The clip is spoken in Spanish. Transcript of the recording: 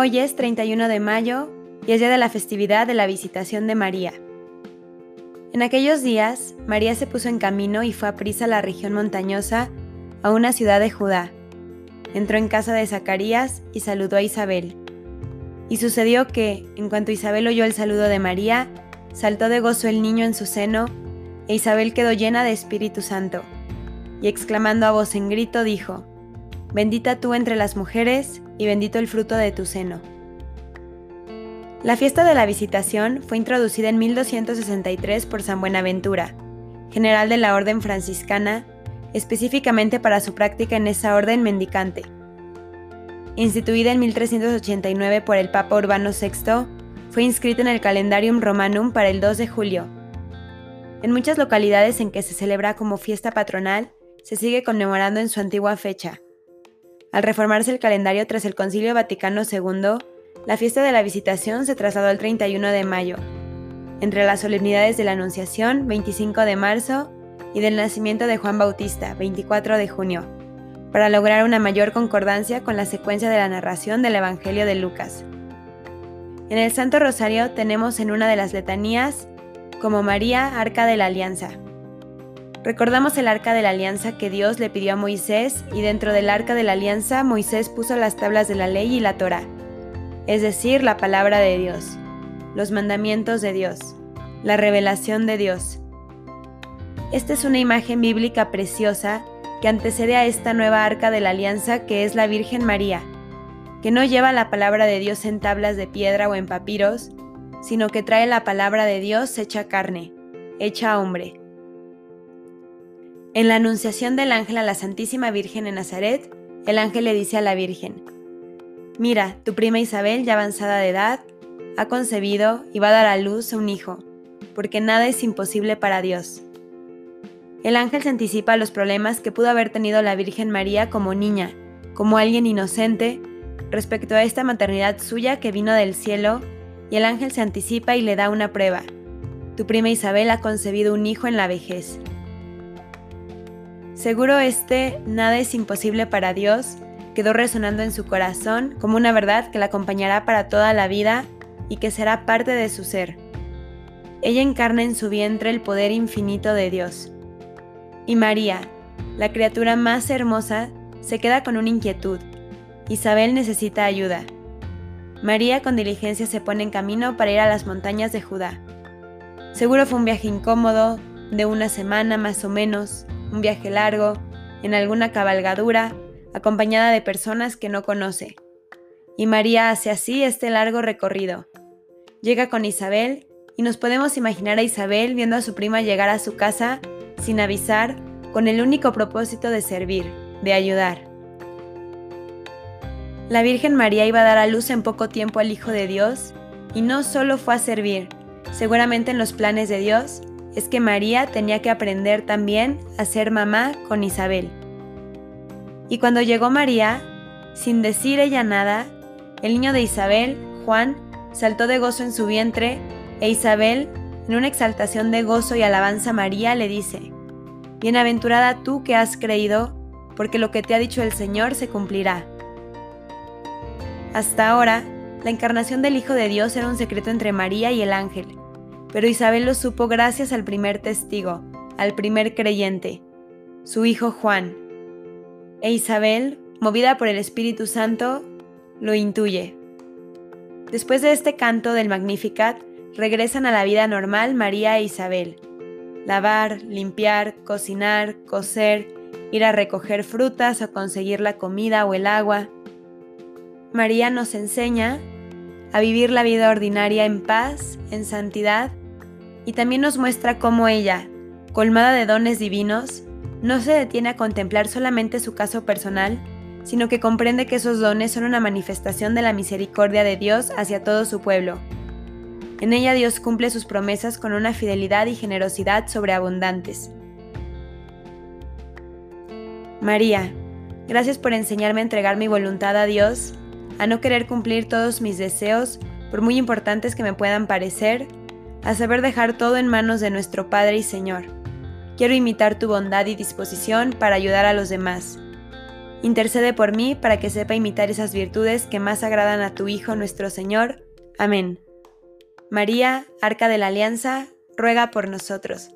Hoy es 31 de mayo y es día de la festividad de la visitación de María. En aquellos días, María se puso en camino y fue a prisa a la región montañosa, a una ciudad de Judá. Entró en casa de Zacarías y saludó a Isabel. Y sucedió que, en cuanto Isabel oyó el saludo de María, saltó de gozo el niño en su seno, e Isabel quedó llena de Espíritu Santo. Y exclamando a voz en grito dijo, Bendita tú entre las mujeres, y bendito el fruto de tu seno. La fiesta de la Visitación fue introducida en 1263 por San Buenaventura, general de la Orden franciscana, específicamente para su práctica en esa orden mendicante. Instituida en 1389 por el Papa Urbano VI, fue inscrita en el Calendarium Romanum para el 2 de julio. En muchas localidades en que se celebra como fiesta patronal, se sigue conmemorando en su antigua fecha. Al reformarse el calendario tras el Concilio Vaticano II, la fiesta de la Visitación se trasladó al 31 de mayo, entre las solemnidades de la Anunciación, 25 de marzo, y del nacimiento de Juan Bautista, 24 de junio, para lograr una mayor concordancia con la secuencia de la narración del Evangelio de Lucas. En el Santo Rosario tenemos en una de las letanías como María, Arca de la Alianza. Recordamos el Arca de la Alianza que Dios le pidió a Moisés y dentro del Arca de la Alianza Moisés puso las tablas de la ley y la Torah es decir, la palabra de Dios, los mandamientos de Dios, la revelación de Dios. Esta es una imagen bíblica preciosa que antecede a esta nueva arca de la alianza que es la Virgen María, que no lleva la palabra de Dios en tablas de piedra o en papiros, sino que trae la palabra de Dios hecha carne, hecha hombre. En la anunciación del ángel a la Santísima Virgen en Nazaret, el ángel le dice a la Virgen, Mira, tu prima Isabel, ya avanzada de edad, ha concebido y va a dar a luz un hijo, porque nada es imposible para Dios. El ángel se anticipa a los problemas que pudo haber tenido la Virgen María como niña, como alguien inocente, respecto a esta maternidad suya que vino del cielo, y el ángel se anticipa y le da una prueba. Tu prima Isabel ha concebido un hijo en la vejez. Seguro este nada es imposible para Dios, quedó resonando en su corazón como una verdad que la acompañará para toda la vida y que será parte de su ser. Ella encarna en su vientre el poder infinito de Dios. Y María, la criatura más hermosa, se queda con una inquietud. Isabel necesita ayuda. María con diligencia se pone en camino para ir a las montañas de Judá. Seguro fue un viaje incómodo, de una semana más o menos, un viaje largo, en alguna cabalgadura acompañada de personas que no conoce. Y María hace así este largo recorrido. Llega con Isabel y nos podemos imaginar a Isabel viendo a su prima llegar a su casa sin avisar, con el único propósito de servir, de ayudar. La Virgen María iba a dar a luz en poco tiempo al Hijo de Dios y no solo fue a servir, seguramente en los planes de Dios es que María tenía que aprender también a ser mamá con Isabel. Y cuando llegó María, sin decir ella nada, el niño de Isabel, Juan, saltó de gozo en su vientre, e Isabel, en una exaltación de gozo y alabanza a María, le dice, Bienaventurada tú que has creído, porque lo que te ha dicho el Señor se cumplirá. Hasta ahora, la encarnación del Hijo de Dios era un secreto entre María y el ángel, pero Isabel lo supo gracias al primer testigo, al primer creyente, su hijo Juan e Isabel, movida por el Espíritu Santo, lo intuye. Después de este canto del Magnificat, regresan a la vida normal María e Isabel. Lavar, limpiar, cocinar, coser, ir a recoger frutas o conseguir la comida o el agua. María nos enseña a vivir la vida ordinaria en paz, en santidad, y también nos muestra cómo ella, colmada de dones divinos, no se detiene a contemplar solamente su caso personal, sino que comprende que esos dones son una manifestación de la misericordia de Dios hacia todo su pueblo. En ella Dios cumple sus promesas con una fidelidad y generosidad sobreabundantes. María, gracias por enseñarme a entregar mi voluntad a Dios, a no querer cumplir todos mis deseos, por muy importantes que me puedan parecer, a saber dejar todo en manos de nuestro Padre y Señor. Quiero imitar tu bondad y disposición para ayudar a los demás. intercede por mí para que sepa imitar esas virtudes que más agradan a tu Hijo nuestro Señor. Amén. María, Arca de la Alianza, ruega por nosotros.